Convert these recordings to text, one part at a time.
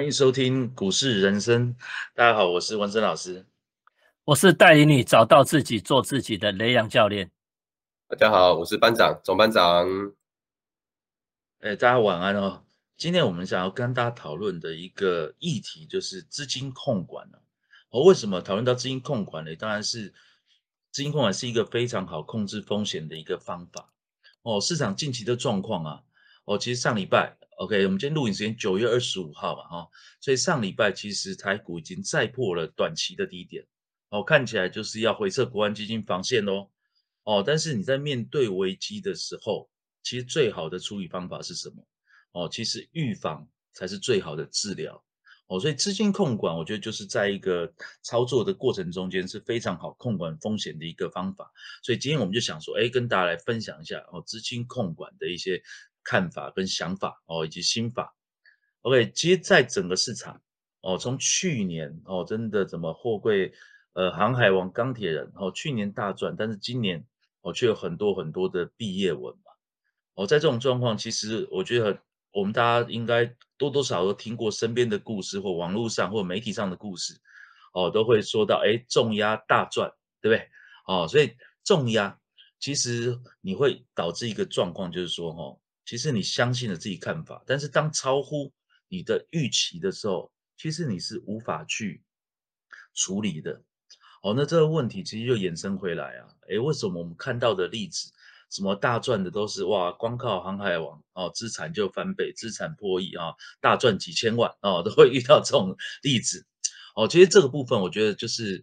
欢迎收听股市人生。大家好，我是文森老师，我是带领你找到自己、做自己的雷阳教练。大家好，我是班长总班长。哎，大家晚安哦。今天我们想要跟大家讨论的一个议题就是资金控管了。哦，为什么讨论到资金控管呢？当然是资金控管是一个非常好控制风险的一个方法。哦，市场近期的状况啊，哦，其实上礼拜。OK，我们今天录影时间九月二十五号嘛，哈，所以上礼拜其实台股已经再破了短期的低点，哦，看起来就是要回撤国安基金防线喽，哦，但是你在面对危机的时候，其实最好的处理方法是什么？哦，其实预防才是最好的治疗，哦，所以资金控管，我觉得就是在一个操作的过程中间是非常好控管风险的一个方法，所以今天我们就想说，哎，跟大家来分享一下哦，资金控管的一些。看法跟想法哦，以及心法，OK，其实在整个市场哦，从去年哦，真的怎么货柜呃航海王钢铁人哦，去年大赚，但是今年哦却有很多很多的毕业文嘛，哦，在这种状况，其实我觉得我们大家应该多多少少都听过身边的故事或网络上或媒体上的故事哦，都会说到哎重压大赚，对不对？哦，所以重压其实你会导致一个状况，就是说哈。其实你相信了自己看法，但是当超乎你的预期的时候，其实你是无法去处理的。哦，那这个问题其实就衍生回来啊，诶，为什么我们看到的例子，什么大赚的都是哇，光靠航海王哦，资产就翻倍，资产破亿啊，大赚几千万哦，都会遇到这种例子。哦，其实这个部分我觉得就是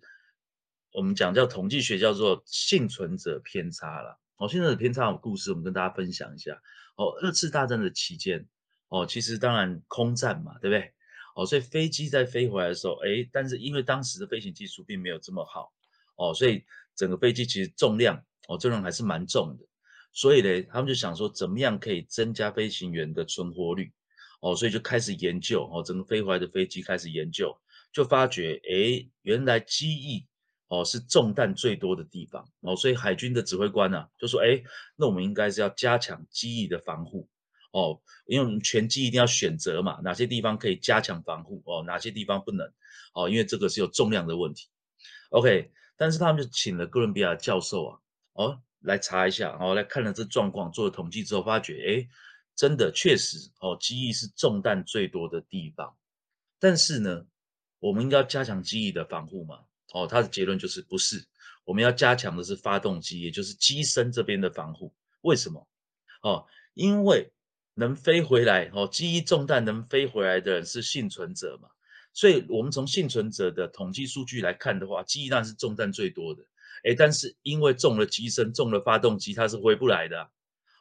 我们讲叫统计学叫做幸存者偏差了。哦，幸存者偏差的故事，我们跟大家分享一下。哦，二次大战的期间，哦，其实当然空战嘛，对不对？哦，所以飞机在飞回来的时候，哎，但是因为当时的飞行技术并没有这么好，哦，所以整个飞机其实重量，哦，重量还是蛮重的。所以呢，他们就想说，怎么样可以增加飞行员的存活率？哦，所以就开始研究，哦，整个飞回来的飞机开始研究，就发觉，哎，原来机翼。哦，是中弹最多的地方哦，所以海军的指挥官呢就说：“哎，那我们应该是要加强机翼的防护哦，因为我们全机一定要选择嘛，哪些地方可以加强防护哦，哪些地方不能哦，因为这个是有重量的问题。OK，但是他们就请了哥伦比亚教授啊，哦，来查一下哦，来看了这状况，做了统计之后发觉，哎，真的确实哦，机翼是中弹最多的地方，但是呢，我们应该要加强机翼的防护嘛。”哦，他的结论就是不是，我们要加强的是发动机，也就是机身这边的防护。为什么？哦，因为能飞回来，哦，机翼中弹能飞回来的人是幸存者嘛，所以我们从幸存者的统计数据来看的话，机翼当然是中弹最多的。哎，但是因为中了机身，中了发动机，它是回不来的。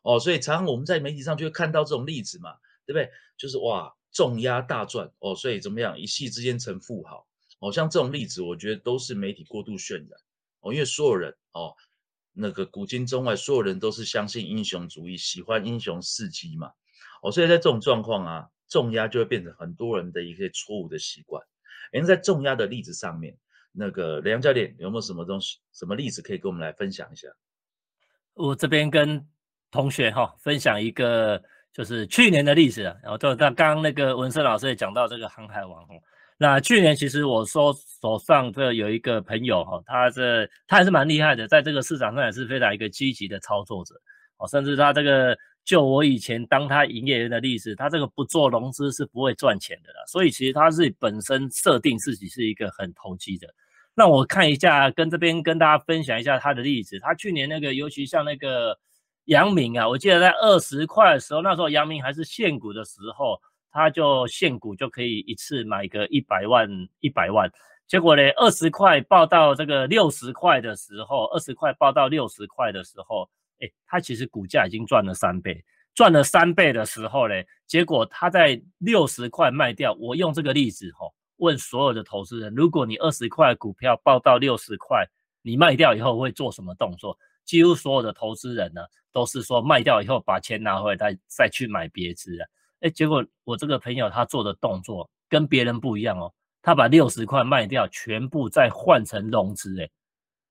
哦，所以常常我们在媒体上就会看到这种例子嘛，对不对？就是哇，重压大赚，哦，所以怎么样，一夕之间成富豪。哦，像这种例子，我觉得都是媒体过度渲染哦，因为所有人哦，那个古今中外，所有人都是相信英雄主义，喜欢英雄事迹嘛，哦，所以在这种状况啊，重压就会变成很多人的一个错误的习惯。哎，在重压的例子上面，那个梁教练有没有什么东西、什么例子可以跟我们来分享一下？我这边跟同学哈分享一个，就是去年的例子啊，然后就刚刚那个文森老师也讲到这个航海王哦。那去年其实我说手上这有一个朋友哈，他这他还是蛮厉害的，在这个市场上也是非常一个积极的操作者哦，甚至他这个就我以前当他营业员的例子，他这个不做融资是不会赚钱的啦，所以其实他是本身设定自己是一个很投机的。那我看一下，跟这边跟大家分享一下他的例子，他去年那个尤其像那个阳明啊，我记得在二十块的时候，那时候阳明还是现股的时候。他就现股就可以一次买个一百万一百万，结果呢，二十块报到这个六十块的时候，二十块报到六十块的时候，哎，他其实股价已经赚了三倍，赚了三倍的时候呢，结果他在六十块卖掉。我用这个例子吼，问所有的投资人，如果你二十块股票报到六十块，你卖掉以后会做什么动作？几乎所有的投资人呢，都是说卖掉以后把钱拿回来再去买别支啊。哎，结果我这个朋友他做的动作跟别人不一样哦，他把六十块卖掉，全部再换成融资。哎，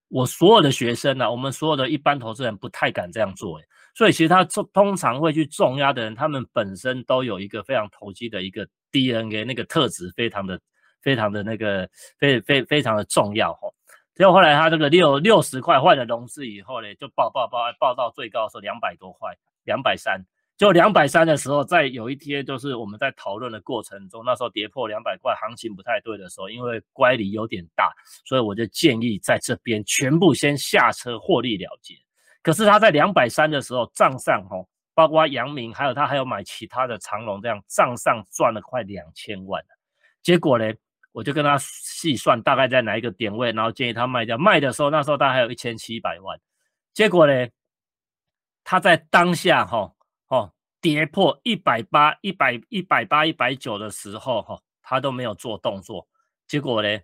我所有的学生呢，我们所有的一般投资人不太敢这样做。哎，所以其实他通常会去重压的人，他们本身都有一个非常投机的一个 DNA 那个特质非常的非常的那个非非非常的重要哦。结果后来他这个六六十块换了融资以后呢，就爆爆爆爆到最高的时候两百多块，两百三。就两百三的时候，在有一天就是我们在讨论的过程中，那时候跌破两百块，行情不太对的时候，因为乖离有点大，所以我就建议在这边全部先下车获利了结。可是他在两百三的时候，账上吼，包括杨明，还有他还有买其他的长龙，这样账上赚了快两千万。结果呢，我就跟他细算大概在哪一个点位，然后建议他卖掉。卖的时候那时候他还有一千七百万。结果呢，他在当下哈。哦跌破一百八、一百一百八、一百九的时候，哈，他都没有做动作。结果呢，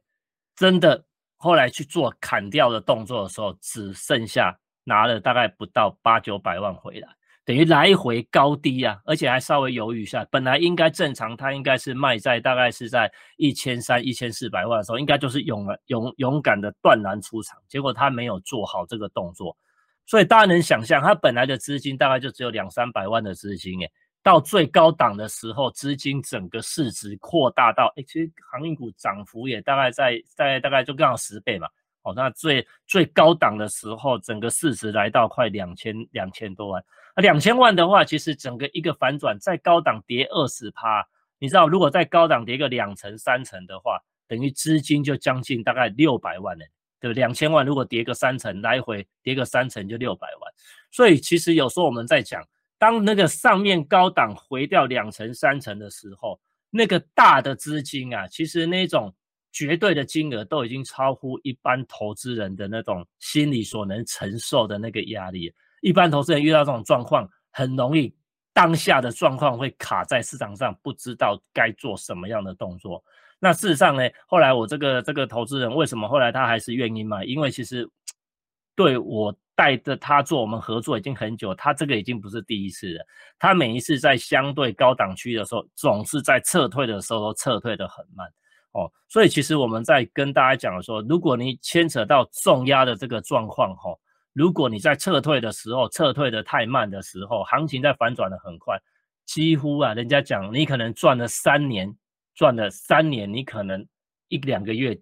真的后来去做砍掉的动作的时候，只剩下拿了大概不到八九百万回来，等于来回高低啊，而且还稍微犹豫一下。本来应该正常，他应该是卖在大概是在一千三、一千四百万的时候，应该就是勇勇勇敢的断然出场。结果他没有做好这个动作。所以大家能想象，它本来的资金大概就只有两三百万的资金，哎，到最高档的时候，资金整个市值扩大到，哎，其实航运股涨幅也大概在在大概就刚好十倍嘛，哦，那最最高档的时候，整个市值来到快两千两千多万，啊，两千万的话，其实整个一个反转，在高档跌二十趴，你知道，如果在高档跌个两成三成的话，等于资金就将近大概六百万了。对，两千万如果跌个三成，来回跌个三成就六百万。所以其实有时候我们在讲，当那个上面高档回掉两成三成的时候，那个大的资金啊，其实那种绝对的金额都已经超乎一般投资人的那种心理所能承受的那个压力。一般投资人遇到这种状况，很容易当下的状况会卡在市场上，不知道该做什么样的动作。那事实上呢，后来我这个这个投资人为什么后来他还是愿意买？因为其实对我带着他做，我们合作已经很久，他这个已经不是第一次了。他每一次在相对高档区的时候，总是在撤退的时候都撤退的很慢哦。所以其实我们在跟大家讲说，如果你牵扯到重压的这个状况哈，如果你在撤退的时候撤退的太慢的时候，行情在反转的很快，几乎啊，人家讲你可能赚了三年。赚了三年，你可能一两个月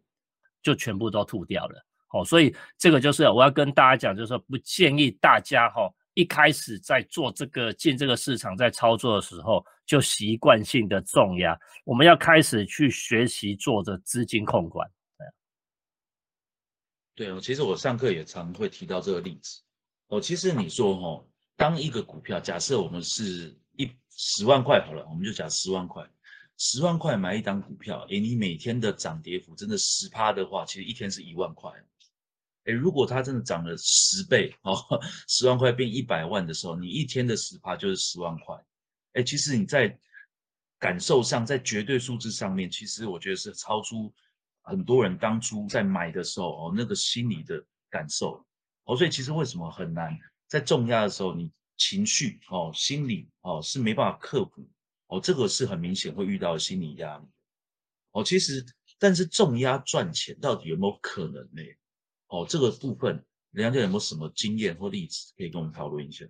就全部都吐掉了，哦，所以这个就是我要跟大家讲，就是说不建议大家哈一开始在做这个进这个市场在操作的时候就习惯性的重压，我们要开始去学习做着资金控管。对，其实我上课也常会提到这个例子哦。其实你说哈，当一个股票假设我们是一十万块好了，我们就讲十万块。十万块买一档股票，诶，你每天的涨跌幅真的十趴的话，其实一天是一万块。诶，如果它真的涨了十倍哦，十万块变一百万的时候，你一天的十趴就是十万块。诶，其实你在感受上，在绝对数字上面，其实我觉得是超出很多人当初在买的时候哦那个心理的感受哦。所以其实为什么很难在重压的时候，你情绪哦、心理哦是没办法克服。哦，这个是很明显会遇到心理压力。哦，其实，但是重压赚钱到底有没有可能呢？哦，这个部分，梁家有没有什么经验或例子可以跟我们讨论一下？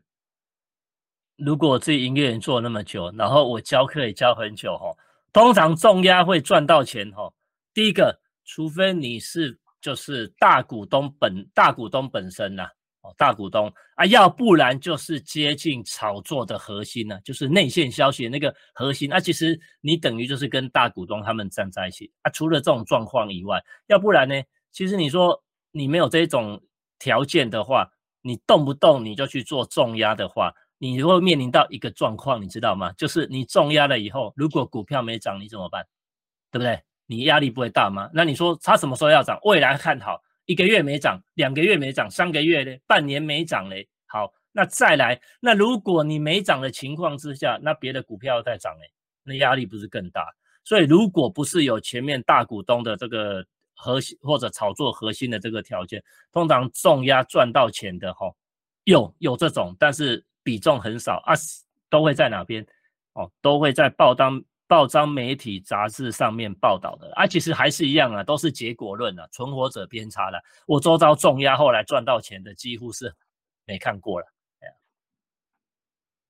如果自己营业员做那么久，然后我教课也教很久，哈，通常重压会赚到钱，哈。第一个，除非你是就是大股东本大股东本身呐。哦，大股东啊，要不然就是接近炒作的核心呢，就是内线消息那个核心。那其实你等于就是跟大股东他们站在一起啊。除了这种状况以外，要不然呢，其实你说你没有这种条件的话，你动不动你就去做重压的话，你会面临到一个状况，你知道吗？就是你重压了以后，如果股票没涨，你怎么办？对不对？你压力不会大吗？那你说它什么时候要涨？未来看好。一个月没涨，两个月没涨，三个月嘞？半年没涨嘞。好，那再来，那如果你没涨的情况之下，那别的股票在涨嘞，那压力不是更大？所以，如果不是有前面大股东的这个核心或者炒作核心的这个条件，通常重压赚到钱的哈，有有这种，但是比重很少啊，都会在哪边？哦，都会在报单。报章、媒体、杂志上面报道的啊，其实还是一样啊，都是结果论啊，存活者偏差的。我周遭重压后来赚到钱的，几乎是没看过了。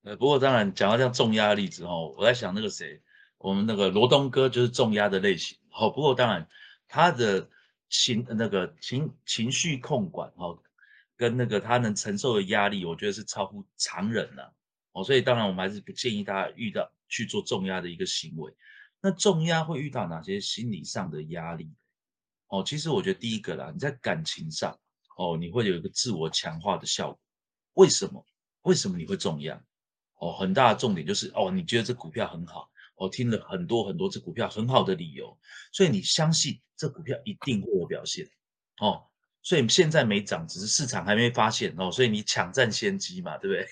呃，不过当然讲到这样重压的例子哦，我在想那个谁，我们那个罗东哥就是重压的类型，好，不过当然他的情那个情情绪控管，哦，跟那个他能承受的压力，我觉得是超乎常人了，哦，所以当然我们还是不建议大家遇到去做重压的一个行为。那重压会遇到哪些心理上的压力？哦，其实我觉得第一个啦，你在感情上，哦，你会有一个自我强化的效果。为什么？为什么你会重压？哦，很大的重点就是哦，你觉得这股票很好，我听了很多很多这股票很好的理由，所以你相信这股票一定会有表现。哦，所以现在没涨，只是市场还没发现哦，所以你抢占先机嘛，对不对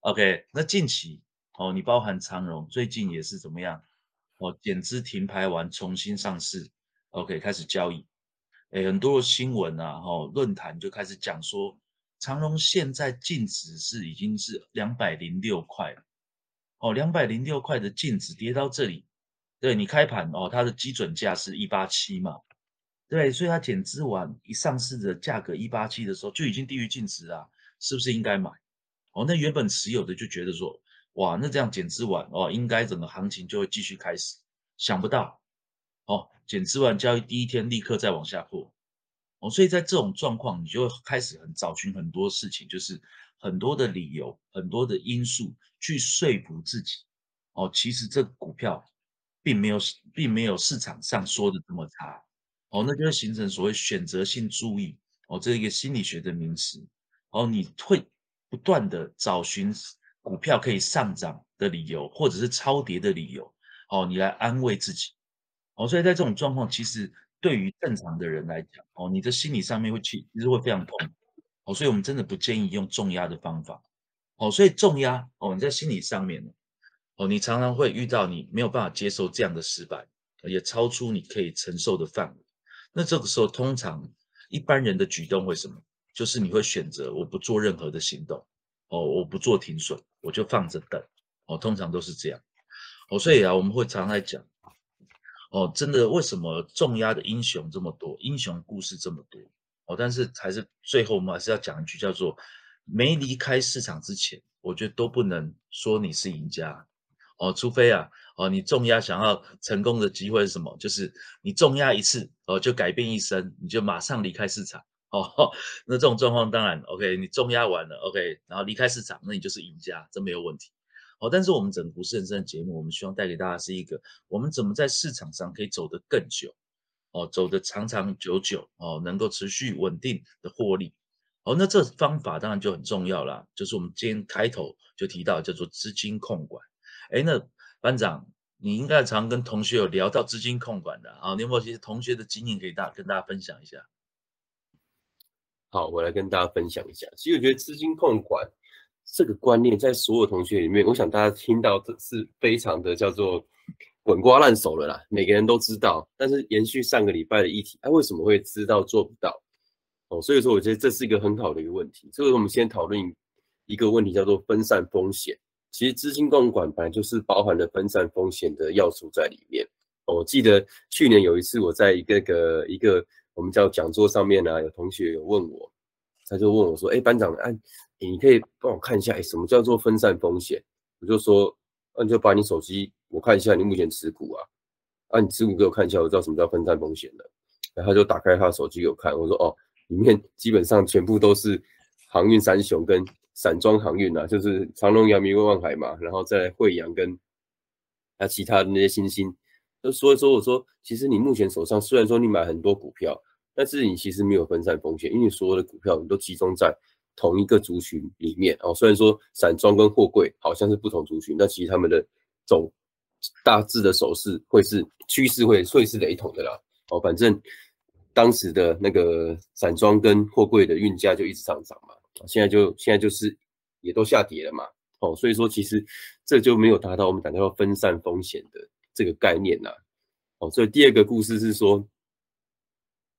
？OK，那近期哦，你包含长荣最近也是怎么样？哦，减资停牌完重新上市，OK，开始交易。哎，很多新闻啊，哈，论坛就开始讲说。长荣现在净值是已经是两百零六块了，哦，两百零六块的净值跌到这里，对你开盘哦，它的基准价是一八七嘛，对，所以它减资完一上市的价格一八七的时候就已经低于净值啊，是不是应该买？哦，那原本持有的就觉得说，哇，那这样减资完哦，应该整个行情就会继续开始，想不到，哦，减资完交易第一天立刻再往下破。哦，所以在这种状况，你就会开始很找寻很多事情，就是很多的理由、很多的因素去说服自己。哦，其实这股票并没有并没有市场上说的这么差。哦，那就会形成所谓选择性注意。哦，这一个心理学的名词。哦，你会不断的找寻股票可以上涨的理由，或者是超跌的理由。哦，你来安慰自己。哦，所以在这种状况，其实。对于正常的人来讲，哦，你的心理上面会去，其实会非常痛，哦，所以我们真的不建议用重压的方法，哦，所以重压，哦，你在心理上面，哦，你常常会遇到你没有办法接受这样的失败，也超出你可以承受的范围，那这个时候通常一般人的举动会什么？就是你会选择我不做任何的行动，哦，我不做停损，我就放着等，哦，通常都是这样，哦，所以啊，我们会常来讲。哦，真的，为什么重压的英雄这么多，英雄故事这么多？哦，但是还是最后我们还是要讲一句，叫做没离开市场之前，我觉得都不能说你是赢家。哦，除非啊，哦，你重压想要成功的机会是什么？就是你重压一次，哦，就改变一生，你就马上离开市场。哦，那这种状况当然 OK，你重压完了 OK，然后离开市场，那你就是赢家，这没有问题。哦，但是我们整个股市人生的节目，我们希望带给大家是一个，我们怎么在市场上可以走得更久，哦，走得长长久久，哦，能够持续稳定的获利。哦，那这方法当然就很重要啦，就是我们今天开头就提到叫做资金控管。哎，那班长，你应该常跟同学有聊到资金控管的啊，你有没有一些同学的经验可以大跟大家分享一下？好，我来跟大家分享一下。其实我觉得资金控管。这个观念在所有同学里面，我想大家听到这是非常的叫做滚瓜烂熟了啦，每个人都知道。但是延续上个礼拜的议题，他为什么会知道做不到？哦，所以说我觉得这是一个很好的一个问题。所以我们先讨论一个问题，叫做分散风险。其实资金共管本来就是包含了分散风险的要素在里面。我记得去年有一次我在一个个一个我们在讲座上面呢，有同学有问我，他就问我说：“哎，班长，哎。”你可以帮我看一下，哎，什么叫做分散风险？我就说，那你就把你手机我看一下，你目前持股啊，啊，你持股给我看一下，我知道什么叫分散风险了。然后他就打开他的手机给我看，我说，哦，里面基本上全部都是航运三雄跟散装航运啊，就是长隆、阳明、万海嘛，然后再惠阳跟啊其他的那些新兴。就所以说，我说，其实你目前手上虽然说你买很多股票，但是你其实没有分散风险，因为所有的股票你都集中在。同一个族群里面哦，虽然说散装跟货柜好像是不同族群，但其实他们的总大致的手势会是趋势会会是雷同的啦。哦，反正当时的那个散装跟货柜的运价就一直上涨嘛，现在就现在就是也都下跌了嘛。哦，所以说其实这就没有达到我们讲到分散风险的这个概念呐。哦，所以第二个故事是说，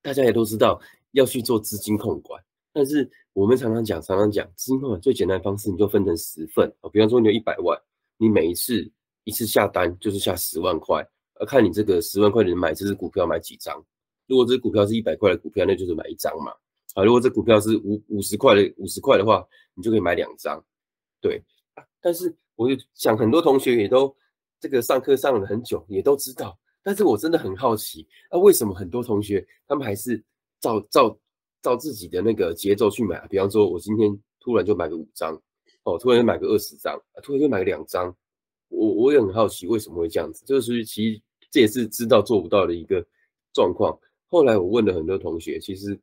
大家也都知道要去做资金控管。但是我们常常讲，常常讲资金控管最简单的方式，你就分成十份啊。比方说你有一百万，你每一次一次下单就是下十万块，而看你这个十万块的买这只股票买几张。如果这股票是一百块的股票，那就是买一张嘛。啊，如果这股票是五五十块的五十块的话，你就可以买两张。对，但是我就想很多同学也都这个上课上了很久，也都知道。但是我真的很好奇，那为什么很多同学他们还是照照照自己的那个节奏去买？比方说，我今天突然就买个五张，哦，突然就买个二十张，突然就买个两张，我我也很好奇为什么会这样子。就是其实这也是知道做不到的一个状况。后来我问了很多同学，其实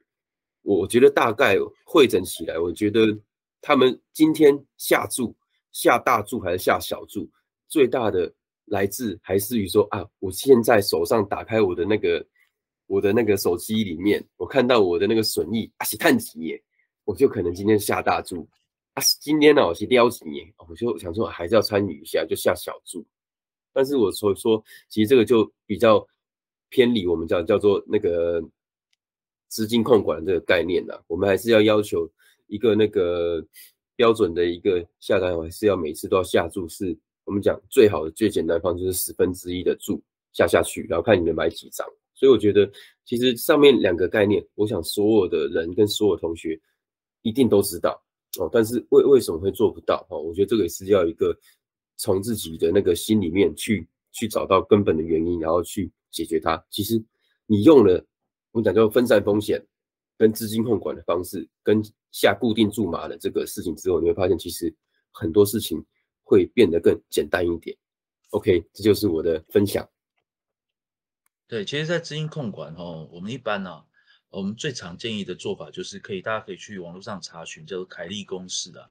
我觉得大概会诊起来，我觉得他们今天下注下大注还是下小注，最大的。来自还是于说啊，我现在手上打开我的那个我的那个手机里面，我看到我的那个损益啊是碳几耶，我就可能今天下大注啊，今天呢我是撩几耶，我就想说还是要参与一下，就下小注。但是我所以说，其实这个就比较偏离我们叫叫做那个资金控管这个概念了。我们还是要要求一个那个标准的一个下单，我还是要每次都要下注是。我们讲最好的、最简单方就是十分之一的注下下去，然后看你能买几张。所以我觉得，其实上面两个概念，我想所有的人跟所有同学一定都知道哦。但是为为什么会做不到？哦，我觉得这个也是要一个从自己的那个心里面去去找到根本的原因，然后去解决它。其实你用了我们讲叫分散风险跟资金控管的方式，跟下固定注码的这个事情之后，你会发现其实很多事情。会变得更简单一点。OK，这就是我的分享。对，其实，在资金控管哦，我们一般呢，我们最常建议的做法就是可以，大家可以去网络上查询，叫做凯利公式的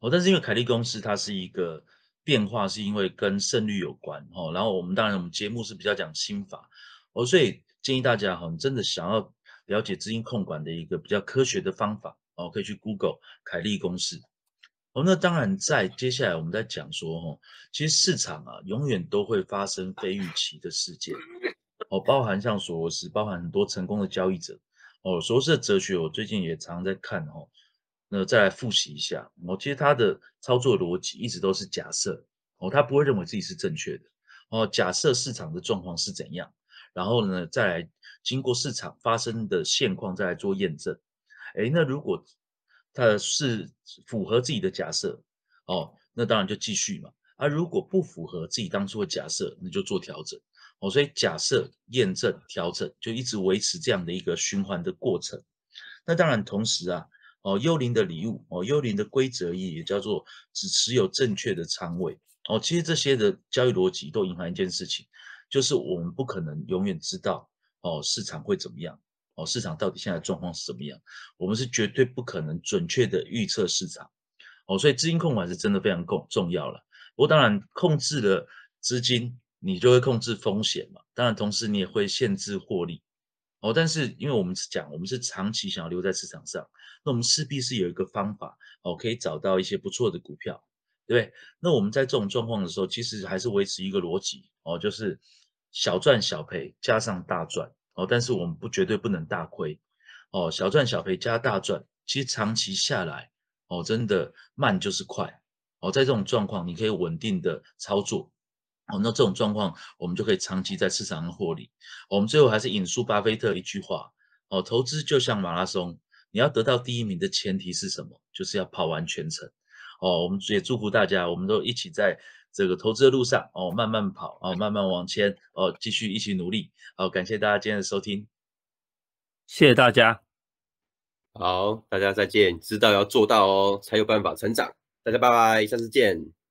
哦。但是因为凯利公式它是一个变化，是因为跟胜率有关哦。然后我们当然我们节目是比较讲心法哦，所以建议大家哈，你真的想要了解资金控管的一个比较科学的方法哦，可以去 Google 凯利公式。哦，那当然，在接下来我们在讲说，哦，其实市场啊，永远都会发生非预期的事件，哦，包含像索罗斯，包含很多成功的交易者，哦，索罗斯的哲学，我最近也常在看，哦，那再来复习一下，哦，其实他的操作逻辑一直都是假设，哦，他不会认为自己是正确的，哦，假设市场的状况是怎样，然后呢，再来经过市场发生的现况再来做验证，诶，那如果它是符合自己的假设哦，那当然就继续嘛。而如果不符合自己当初的假设，那就做调整哦。所以假设、验证、调整，就一直维持这样的一个循环的过程。那当然，同时啊，哦，幽灵的礼物哦，幽灵的规则也叫做只持有正确的仓位哦。其实这些的交易逻辑都隐含一件事情，就是我们不可能永远知道哦市场会怎么样。哦，市场到底现在状况是怎么样？我们是绝对不可能准确的预测市场。哦，所以资金控管是真的非常重重要了。不过当然，控制了资金，你就会控制风险嘛。当然，同时你也会限制获利。哦，但是因为我们是讲，我们是长期想要留在市场上，那我们势必是有一个方法，哦，可以找到一些不错的股票，对不对？那我们在这种状况的时候，其实还是维持一个逻辑，哦，就是小赚小赔加上大赚。哦，但是我们不绝对不能大亏，哦，小赚小赔加大赚，其实长期下来，哦，真的慢就是快，哦，在这种状况，你可以稳定的操作，哦，那这种状况，我们就可以长期在市场上获利。我们最后还是引述巴菲特一句话，哦，投资就像马拉松，你要得到第一名的前提是什么？就是要跑完全程。哦，我们也祝福大家，我们都一起在。这个投资的路上哦，慢慢跑哦，慢慢往前哦，继续一起努力。好，感谢大家今天的收听，谢谢大家。好，大家再见。知道要做到哦，才有办法成长。大家拜拜，下次见。